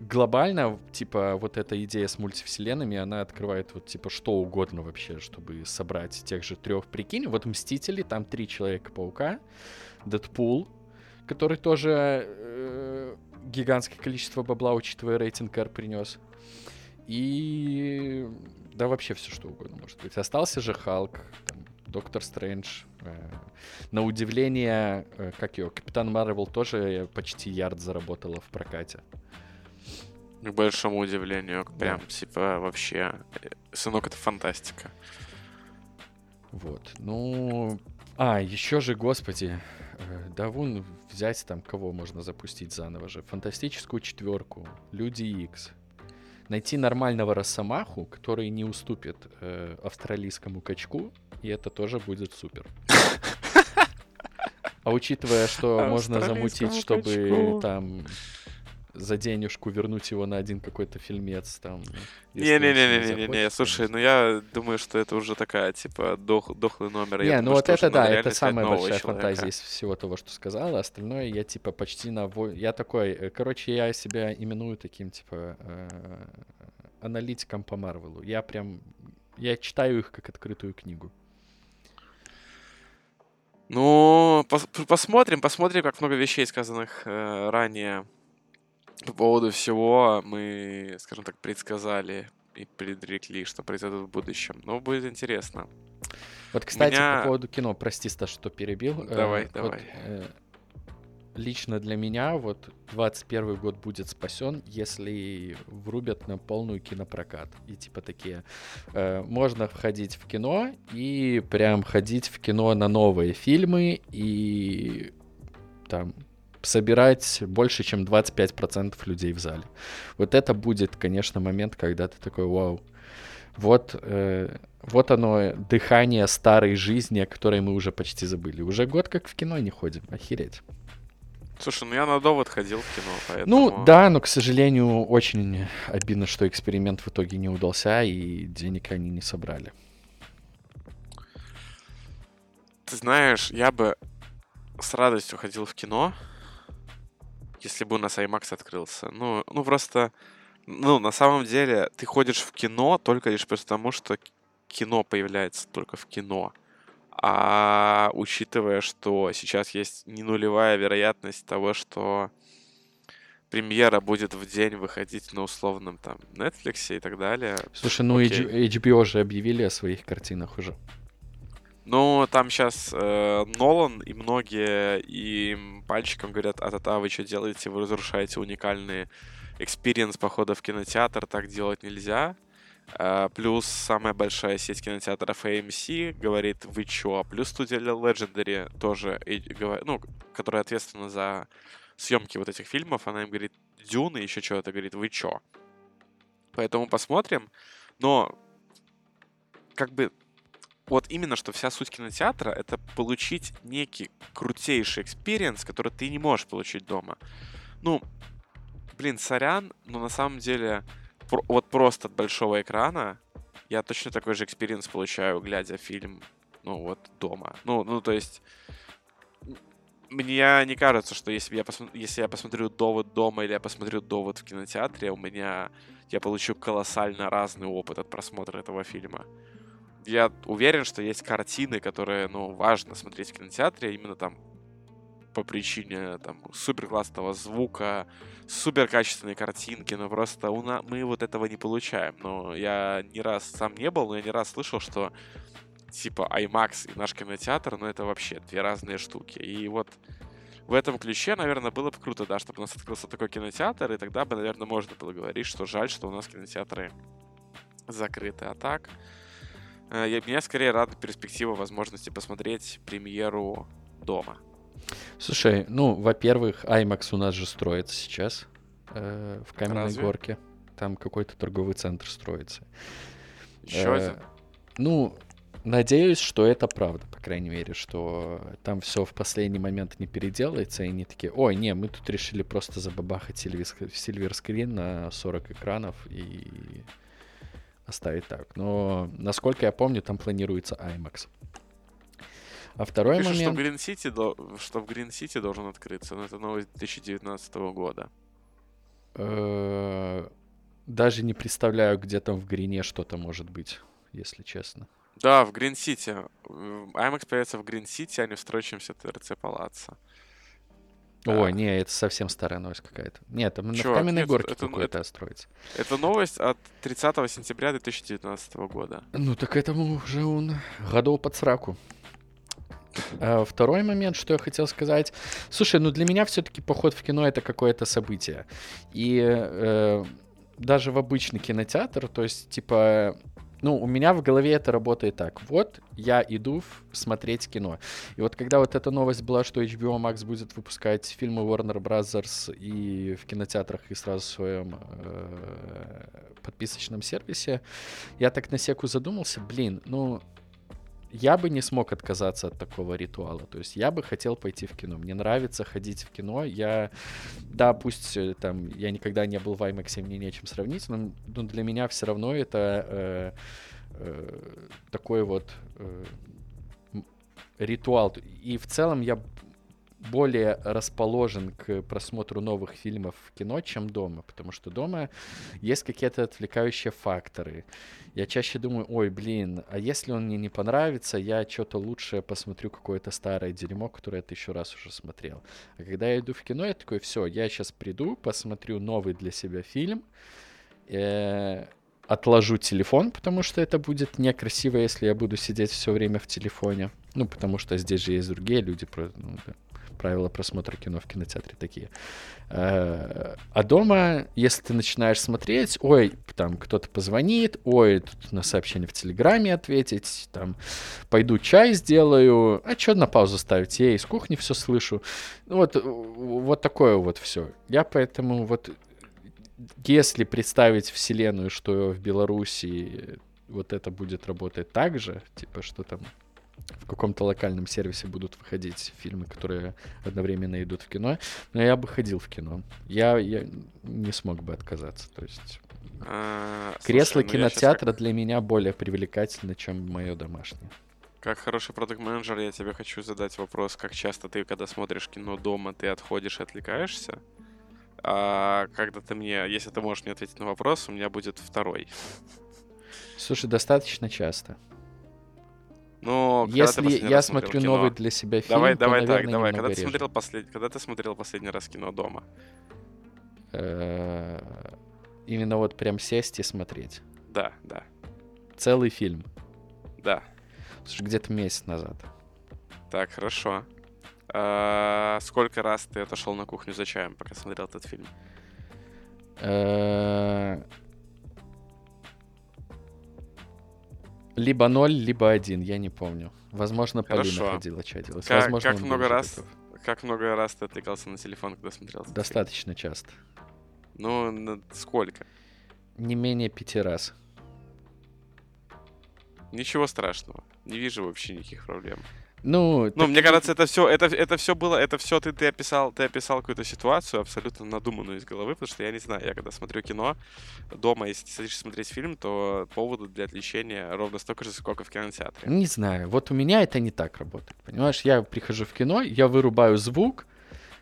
глобально, типа, вот эта идея с мультивселенными, она открывает вот, типа, что угодно вообще, чтобы собрать тех же трех. Прикинь, вот Мстители, там три Человека-паука, Дэдпул, который тоже э, гигантское количество бабла, учитывая рейтинг R, принес. И да вообще все что угодно может быть. Остался же Халк, там, Доктор Стрэндж. э, на удивление, э, как его, Капитан Марвел тоже почти ярд заработала в прокате. К большому удивлению. Да. Прям, типа, вообще... э, Сынок, это фантастика. Вот. Ну, а, еще же, господи, э, да вон взять там, кого можно запустить заново же. Фантастическую четверку, Люди Икс. Найти нормального Росомаху, который не уступит э, австралийскому качку, и это тоже будет супер. А учитывая, что можно замутить, чтобы там за денежку вернуть его на один какой-то фильмец там. Не-не-не-не-не-не, слушай, ну я думаю, что это уже такая, типа, дох- дохлый номер. Я Не, ну думаю, вот это да, это самая большая человека. фантазия из всего того, что сказала. Остальное я типа почти на... Я такой, э, короче, я себя именую таким типа э, аналитиком по Марвелу. Я прям... Я читаю их как открытую книгу. Ну, пос- посмотрим, посмотрим, как много вещей, сказанных э, ранее по поводу всего, мы, скажем так, предсказали и предрекли, что произойдет в будущем. Но будет интересно. Вот, кстати, Меня- по поводу кино, прости, Стас, что перебил. Э, Давай, вот, давай. э, лично для меня вот 21 год будет спасен, если врубят на полную кинопрокат. И типа такие, э, можно входить в кино и прям ходить в кино на новые фильмы и там собирать больше, чем 25% людей в зале. Вот это будет, конечно, момент, когда ты такой, вау, вот, э, вот оно, дыхание старой жизни, о которой мы уже почти забыли. Уже год как в кино не ходим, охереть. Слушай, ну я на довод ходил в кино, поэтому... Ну, да, но, к сожалению, очень обидно, что эксперимент в итоге не удался, и денег они не собрали. Ты знаешь, я бы с радостью ходил в кино, если бы у нас IMAX открылся. Ну, ну просто, ну, на самом деле, ты ходишь в кино только лишь потому, что кино появляется только в кино. А учитывая, что сейчас есть не нулевая вероятность того, что премьера будет в день выходить на условном там Netflix и так далее. Слушай, ну. H- HBO же объявили о своих картинах уже. Ну, там сейчас Нолан и многие им пальчиком говорят, а-та-та, вы что делаете, вы разрушаете уникальный experience похода в кинотеатр, так делать нельзя. А, плюс самая большая сеть кинотеатров AMC говорит, вы чё? Плюс студия Legendary тоже, и ну, которая ответственна за съемки вот этих фильмов, она им говорит, Дюна и еще чего-то, говорит, вы чё? Поэтому посмотрим. Но как бы вот именно что вся суть кинотеатра это получить некий крутейший experience, который ты не можешь получить дома. Ну, блин, сорян, но на самом деле про- вот просто от большого экрана я точно такой же experience получаю, глядя фильм, ну вот дома. Ну, ну то есть мне не кажется, что если я, посмотрю, если я посмотрю «Довод дома» или я посмотрю «Довод» в кинотеатре, у меня... Я получу колоссально разный опыт от просмотра этого фильма. Я уверен, что есть картины, которые, ну, важно смотреть в кинотеатре, именно там по причине там супер классного звука, супер качественной картинки, но просто у нас, мы вот этого не получаем. Но я не раз сам не был, но я не раз слышал, что типа IMAX и наш кинотеатр, ну это вообще две разные штуки. И вот в этом ключе, наверное, было бы круто, да, чтобы у нас открылся такой кинотеатр, и тогда бы, наверное, можно было говорить, что жаль, что у нас кинотеатры закрыты. А так, я, меня скорее рада перспектива возможности посмотреть премьеру дома. Слушай, ну, во-первых, IMAX у нас же строится сейчас э, в Каменной Разве? Горке. Там какой-то торговый центр строится. Еще э, один? Ну, надеюсь, что это правда, по крайней мере, что там все в последний момент не переделается, и не такие, ой, не, мы тут решили просто забабахать сильверскрин на 40 экранов и оставить так. Но, насколько я помню, там планируется IMAX. А второй Пишут, момент... что в Green City, что в Green City должен открыться, но это новость 2019 года. Э, даже не представляю, где там в Грине что-то может быть, если честно. Да, в Green City. IMAX появится в Green City, а не в строящемся ТРЦ Палаца. Ой, не, это совсем старая новость какая-то. Нет, там Чувак, в Каменной нет, Горке это, какое-то это, строится. Это новость от 30 сентября 2019 года. Ну, так этому уже он годов под сраку. А второй момент, что я хотел сказать. Слушай, ну для меня все-таки поход в кино это какое-то событие. И э, даже в обычный кинотеатр, то есть, типа, ну, у меня в голове это работает так. Вот я иду смотреть кино. И вот когда вот эта новость была, что HBO Max будет выпускать фильмы Warner Brothers и в кинотеатрах, и сразу в своем э, подписочном сервисе, я так на секу задумался, блин, ну, я бы не смог отказаться от такого ритуала. То есть я бы хотел пойти в кино. Мне нравится ходить в кино. Я, да, пусть э, там я никогда не был в IMAX, мне нечем сравнить, но, но для меня все равно это э, э, такой вот э, ритуал. И в целом я более расположен к просмотру новых фильмов в кино, чем дома, потому что дома есть какие-то отвлекающие факторы. Я чаще думаю, ой, блин, а если он мне не понравится, я что-то лучше посмотрю какое-то старое дерьмо, которое я тысячу раз уже смотрел. А когда я иду в кино, я такой, все, я сейчас приду, посмотрю новый для себя фильм, э, отложу телефон, потому что это будет некрасиво, если я буду сидеть все время в телефоне. Ну, потому что здесь же есть другие люди, ну, правила просмотра кино в кинотеатре такие. Э, а дома, если ты начинаешь смотреть, ой, там кто-то позвонит, ой, тут на сообщение в Телеграме ответить, там, пойду чай сделаю, а что на паузу ставить? Я из кухни все слышу. Вот, вот такое вот все. Я поэтому вот если представить вселенную, что в Беларуси вот это будет работать так же, типа, что там в каком-то локальном сервисе будут выходить фильмы, которые одновременно идут в кино. Но я бы ходил в кино. Я, я не смог бы отказаться. То есть а, кресло слушай, ну кинотеатра как... для меня более привлекательно, чем мое домашнее. Как хороший продукт-менеджер, я тебе хочу задать вопрос, как часто ты, когда смотришь кино дома, ты отходишь и отвлекаешься? А когда ты мне, если ты можешь мне ответить на вопрос, у меня будет второй. Слушай, достаточно часто. Но если я смотрю кино, новый для себя фильм, давай, то, давай наверное, так, давай. Когда ты смотрел послед... когда ты смотрел последний раз кино дома? Э, именно вот прям сесть и смотреть. Да, да. Целый фильм. Да. Слушай, где-то месяц назад. Так, хорошо. А, сколько раз ты отошел на кухню за чаем, пока смотрел этот фильм? Либо ноль, либо один, я не помню. Возможно, Хорошо. Полина ходила, чай делать. Как, Возможно, как много раз, готов. как много раз ты отвлекался на телефон, когда смотрел? Достаточно часто. Ну, на сколько? Не менее пяти раз. Ничего страшного. Не вижу вообще никаких проблем. Ну, Ну, мне кажется, это все, это, это все было, это все ты, ты описал, ты описал какую-то ситуацию абсолютно надуманную из головы, потому что я не знаю, я когда смотрю кино дома, если ты садишься смотреть фильм, то повода для отвлечения ровно столько же, сколько в кинотеатре. Не знаю, вот у меня это не так работает, понимаешь? Я прихожу в кино, я вырубаю звук,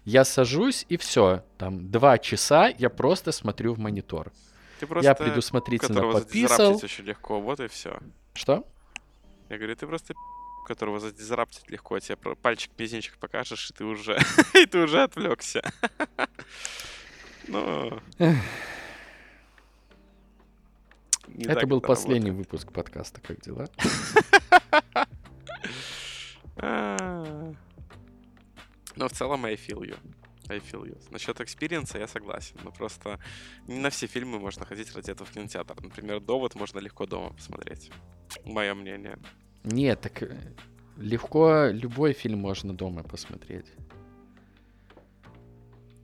я сажусь и все, там два часа я просто смотрю в монитор. Ты просто я предусмотрительно подписал. очень легко, вот и все. Что? Я говорю, ты просто которого задизраптить легко, тебе про- пальчик мизинчик покажешь, и ты уже, и ты уже отвлекся. Ну, это был последний выпуск подкаста «Как дела?». А. Но в целом I feel you. I feel you. Насчет experience -а я согласен. Но просто не на все фильмы можно ходить ради этого в кинотеатр. Например, «Довод» можно легко дома посмотреть. Мое мнение. Нет, так э, легко любой фильм можно дома посмотреть.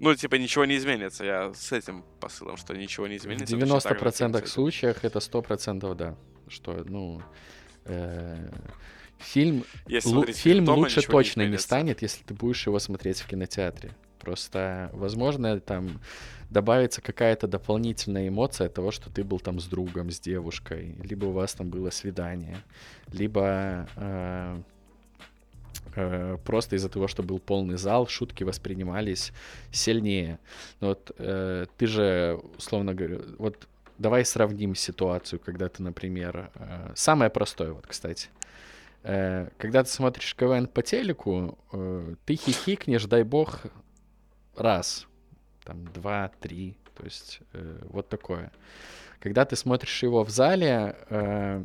Ну, типа, ничего не изменится. Я с этим посылом, что ничего не В изменится. и 90% с этим. случаях это 100% да. Что, ну, э, фильм, Если смотреть фильм лучше точно не изменится. станет, если ты будешь его смотреть в кинотеатре. Просто, возможно, там добавится какая-то дополнительная эмоция того, что ты был там с другом, с девушкой, либо у вас там было свидание, либо э, э, просто из-за того, что был полный зал, шутки воспринимались сильнее. Но вот э, ты же, условно говоря, вот давай сравним ситуацию, когда ты, например, э, самое простое, вот, кстати, Э, когда ты смотришь КВН по телеку, э, ты хихикнешь, дай бог, раз, там, два, три, то есть э, вот такое. Когда ты смотришь его в зале, э,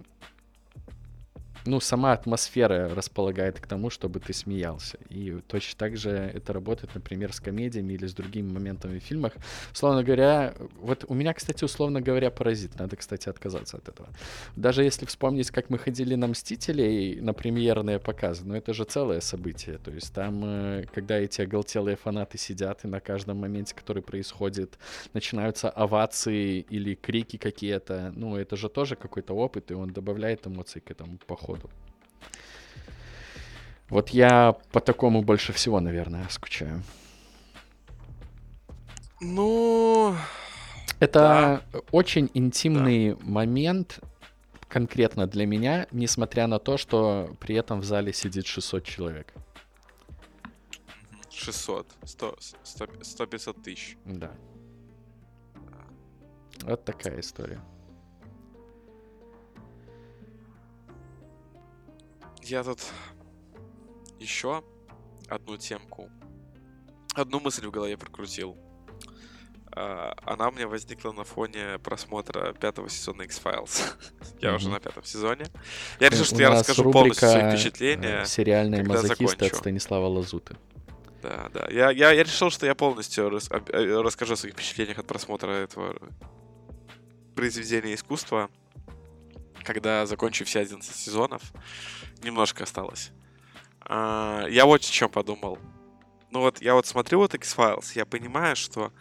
ну, сама атмосфера располагает к тому, чтобы ты смеялся. И точно так же это работает, например, с комедиями или с другими моментами в фильмах. Условно говоря, вот у меня, кстати, условно говоря, паразит. Надо, кстати, отказаться от этого. Даже если вспомнить, как мы ходили на «Мстителей», на премьерные показы, ну, это же целое событие. То есть там, э, когда эти оголтелые фанаты сидят, и на каждом моменте, который происходит, начинаются овации или крики какие-то, ну, это же тоже какой-то опыт, и он добавляет эмоций к этому походу. Вот я по такому больше всего, наверное, скучаю. Ну, Это очень интимный момент конкретно для меня, несмотря на то, что при этом в зале сидит 600 человек. 600, 100, 100, 100-500 тысяч. Да. Вот такая история. Я тут еще одну темку, одну мысль в голове прокрутил. А, Она у меня возникла на фоне просмотра пятого сезона X-Files. Я уже на пятом сезоне. Я решил, У что я расскажу полностью свои рубрика, впечатления. э, Сериальные мазохисты от. Станислава Лазуты. Да, да. Я, я, я решил, что я полностью рас- э, расскажу о своих впечатлениях от просмотра этого произведения искусства, когда закончу все 11 сезонов. Немножко осталось. А, я вот о чем подумал. Ну вот, я вот смотрю вот X-Files, я понимаю, что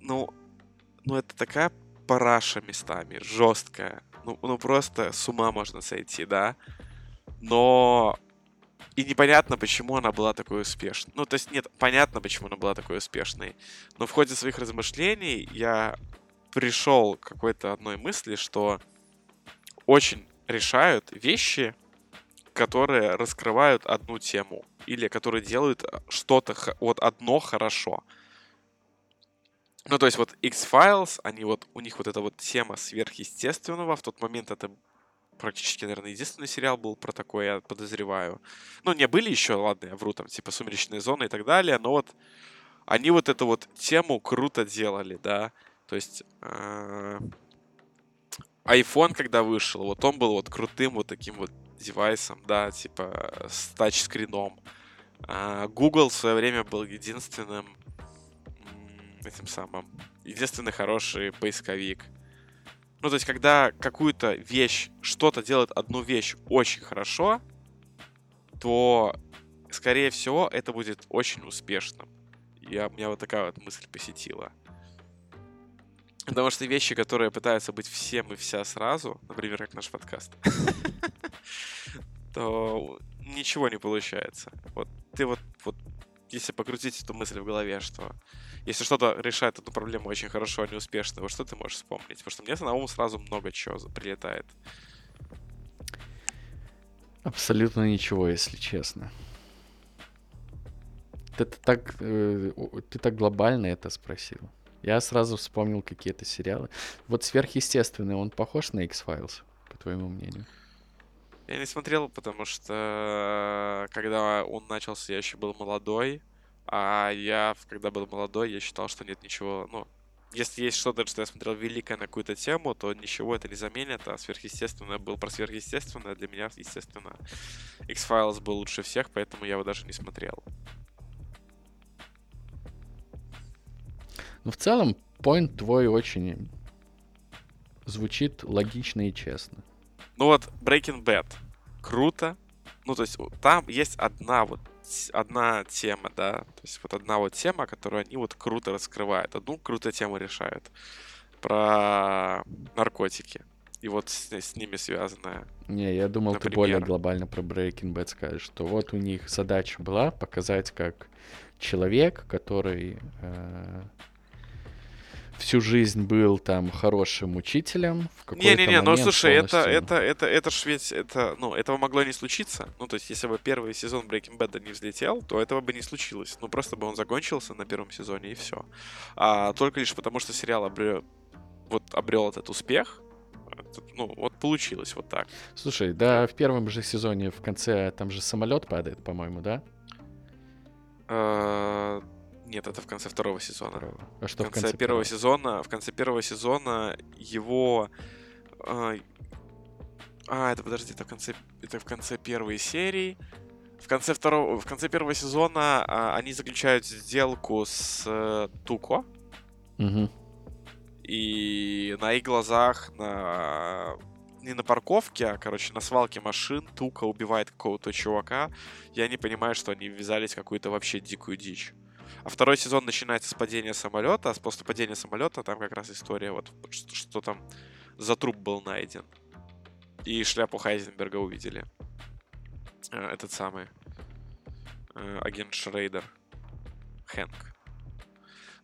ну, ну это такая параша местами, жесткая. Ну, ну просто с ума можно сойти, да? Но и непонятно, почему она была такой успешной. Ну, то есть, нет, понятно, почему она была такой успешной. Но в ходе своих размышлений я пришел к какой-то одной мысли, что очень решают вещи, которые раскрывают одну тему. Или которые делают э, что-то, вот одно хорошо. Ну, то есть вот X-Files, они вот, у них вот эта вот тема сверхъестественного, в тот момент это практически, наверное, единственный сериал был про такое, я подозреваю. Ну, не, были еще, ладно, я вру, там, типа «Сумеречные зоны» и так далее, но вот они вот эту вот тему круто делали, да. То есть э, iPhone, когда вышел, вот он был вот крутым вот таким вот девайсом, да, типа с тачскрином. А Google в свое время был единственным этим самым, единственный хороший поисковик. Ну, то есть, когда какую-то вещь, что-то делает одну вещь очень хорошо, то, скорее всего, это будет очень успешным. Я, у меня вот такая вот мысль посетила. Потому что вещи, которые пытаются быть всем и вся сразу, например, как наш подкаст, то ничего не получается. Вот ты вот, вот если покрутить эту мысль в голове, что если что-то решает эту проблему очень хорошо, а не успешно, вот что ты можешь вспомнить? Потому что мне на ум сразу много чего прилетает. Абсолютно ничего, если честно. Ты так, э, ты так глобально это спросил. Я сразу вспомнил какие-то сериалы. Вот сверхъестественный, он похож на X-Files, по твоему мнению? Я не смотрел, потому что когда он начался, я еще был молодой. А я, когда был молодой, я считал, что нет ничего, ну, если есть что-то, что я смотрел великое на какую-то тему, то ничего это не заменит, а сверхъестественное был про сверхъестественное. Для меня, естественно, X-Files был лучше всех, поэтому я его даже не смотрел. Ну, в целом, point твой очень звучит логично и честно. Ну вот, Breaking Bad. Круто. Ну, то есть, там есть одна вот одна тема, да, то есть вот одна вот тема, которую они вот круто раскрывают, одну крутую тему решают про наркотики и вот с, с ними связанная. Не, я думал, Например. ты более глобально про Breaking Bad скажешь, что вот у них задача была показать, как человек, который э, всю жизнь был там хорошим учителем. Не-не-не, ну слушай, полностью... это, это, это, это ж ведь, это, ну, этого могло не случиться. Ну, то есть, если бы первый сезон Breaking Bad не взлетел, то этого бы не случилось. Ну, просто бы он закончился на первом сезоне и все. А только лишь потому, что сериал обрел, вот обрел этот успех, ну, вот получилось вот так. Слушай, да, в первом же сезоне в конце там же самолет падает, по-моему, да? Нет, это в конце второго сезона. А что в конце, в конце первого сезона? В конце первого сезона его. А, а, это подожди, это в конце, это в конце первой серии. В конце второго, в конце первого сезона а, они заключают сделку с э, Туко. Угу. И на их глазах на не на парковке, а, короче, на свалке машин Тука убивает какого-то чувака, и они понимают, что они ввязались в какую-то вообще дикую дичь. А второй сезон начинается с падения самолета, а после падения самолета там как раз история, вот что, что там за труп был найден. И шляпу Хайзенберга увидели. Э, этот самый э, агент Шрейдер. Хэнк.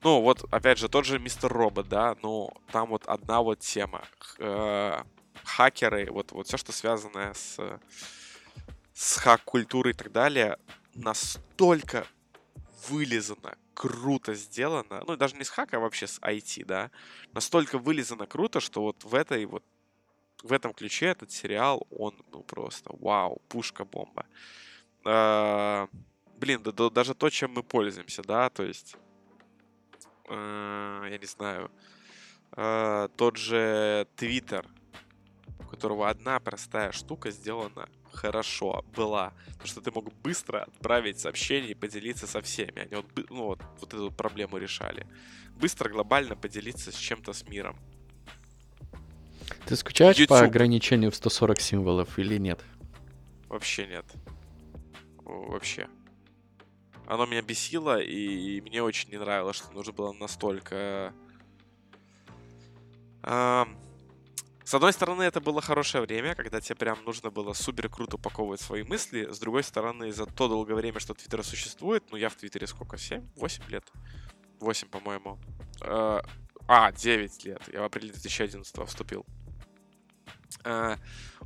Ну, вот, опять же, тот же Мистер Робот, да, ну, там вот одна вот тема. Э, хакеры, вот, вот все, что связанное с, с хак-культурой и так далее, настолько вылизано, круто сделано, ну, даже не с хака, а вообще с IT, да, настолько вылизано круто, что вот в этой вот в этом ключе этот сериал, он, ну, просто вау, пушка-бомба. А, блин, да, да, даже то, чем мы пользуемся, да, то есть, а, я не знаю, а, тот же Твиттер, у которого одна простая штука сделана хорошо была. Потому что ты мог быстро отправить сообщение и поделиться со всеми. Они вот, ну, вот, вот эту проблему решали. Быстро, глобально поделиться с чем-то с миром. Ты скучаешь YouTube. по ограничению в 140 символов или нет? Вообще нет. Вообще. Оно меня бесило, и мне очень не нравилось, что нужно было настолько... Эм, с одной стороны, это было хорошее время, когда тебе прям нужно было супер круто упаковывать свои мысли. С другой стороны, за то долгое время, что Твиттер существует, ну я в Твиттере сколько, 7? 8 лет? 8, по-моему. Э, а, 9 лет. Я в апреле 2011 вступил.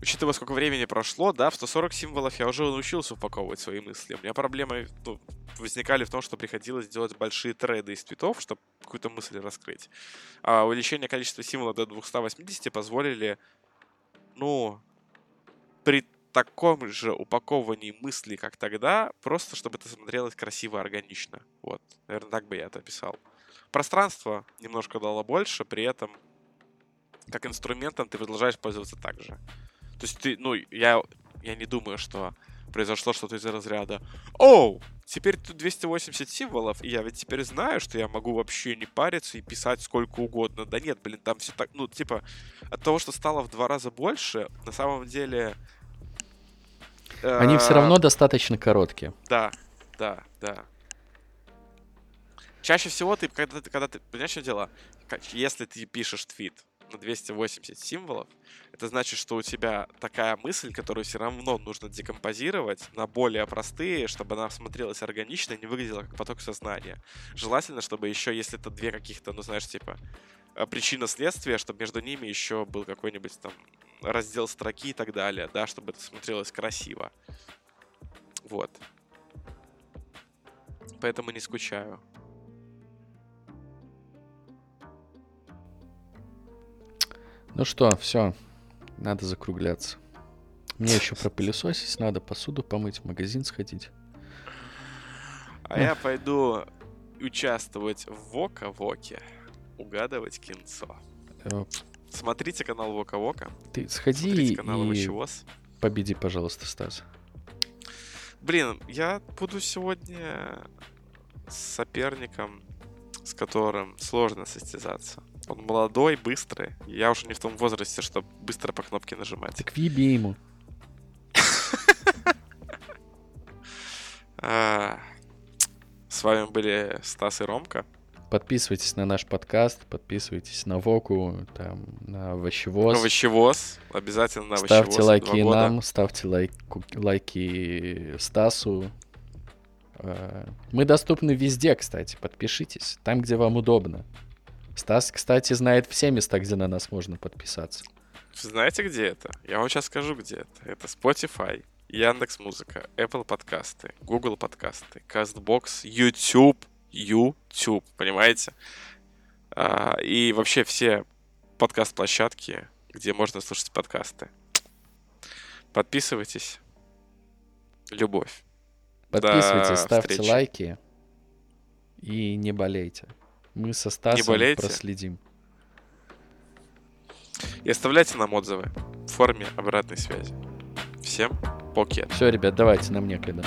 Учитывая, сколько времени прошло, да, в 140 символов я уже научился упаковывать свои мысли. У меня проблемы ну, возникали в том, что приходилось делать большие треды из твитов, чтобы какую-то мысль раскрыть. А увеличение количества символов до 280 позволили, ну, при таком же упаковании мыслей, как тогда, просто чтобы это смотрелось красиво, органично. Вот, наверное, так бы я это описал. Пространство немножко дало больше, при этом как инструментом ты продолжаешь пользоваться так же. То есть ты, ну, я, я не думаю, что произошло что-то из разряда «Оу, теперь тут 280 символов, и я ведь теперь знаю, что я могу вообще не париться и писать сколько угодно». Да нет, блин, там все так, ну, типа, от того, что стало в два раза больше, на самом деле... Они все равно достаточно короткие. Да, да, да. Чаще всего ты, когда ты, когда ты, понимаешь, что дело? Если ты пишешь твит, на 280 символов, это значит, что у тебя такая мысль, которую все равно нужно декомпозировать на более простые, чтобы она смотрелась органично и не выглядела как поток сознания. Желательно, чтобы еще, если это две каких-то, ну знаешь, типа э, причина следствия, чтобы между ними еще был какой-нибудь там раздел строки и так далее, да, чтобы это смотрелось красиво. Вот. Поэтому не скучаю. Ну что, все, надо закругляться. Мне еще пропылесосить надо, посуду помыть, в магазин сходить. А я пойду участвовать в Вока-Воке, угадывать кинцо. Э, Смотрите канал Вока-Вока, Ты сходи смотрите канал и победи, пожалуйста, Стас. Блин, я буду сегодня с соперником, с которым сложно состязаться. Он молодой, быстрый. Я уже не в том возрасте, чтобы быстро по кнопке нажимать. Так въеби ему. А, С вами были Стас и Ромка. Подписывайтесь на наш подкаст, подписывайтесь на Воку, там, на Овощевоз. Овощевоз. Обязательно на Ставьте Овощевоз. лайки Два и года. нам, ставьте лайки Стасу. Э, Мы доступны везде, кстати, подпишитесь, там, где вам удобно. Стас, кстати, знает все места, где на нас можно подписаться. Знаете, где это? Я вам сейчас скажу, где это. Это Spotify, Яндекс Музыка, Apple подкасты, Google подкасты, CastBox, YouTube, YouTube, понимаете? А, и вообще все подкаст-площадки, где можно слушать подкасты. Подписывайтесь. Любовь. Подписывайтесь, ставьте встречи. лайки и не болейте. Мы со Стасом проследим. И оставляйте нам отзывы в форме обратной связи. Всем покет. Все, ребят, давайте, нам некогда.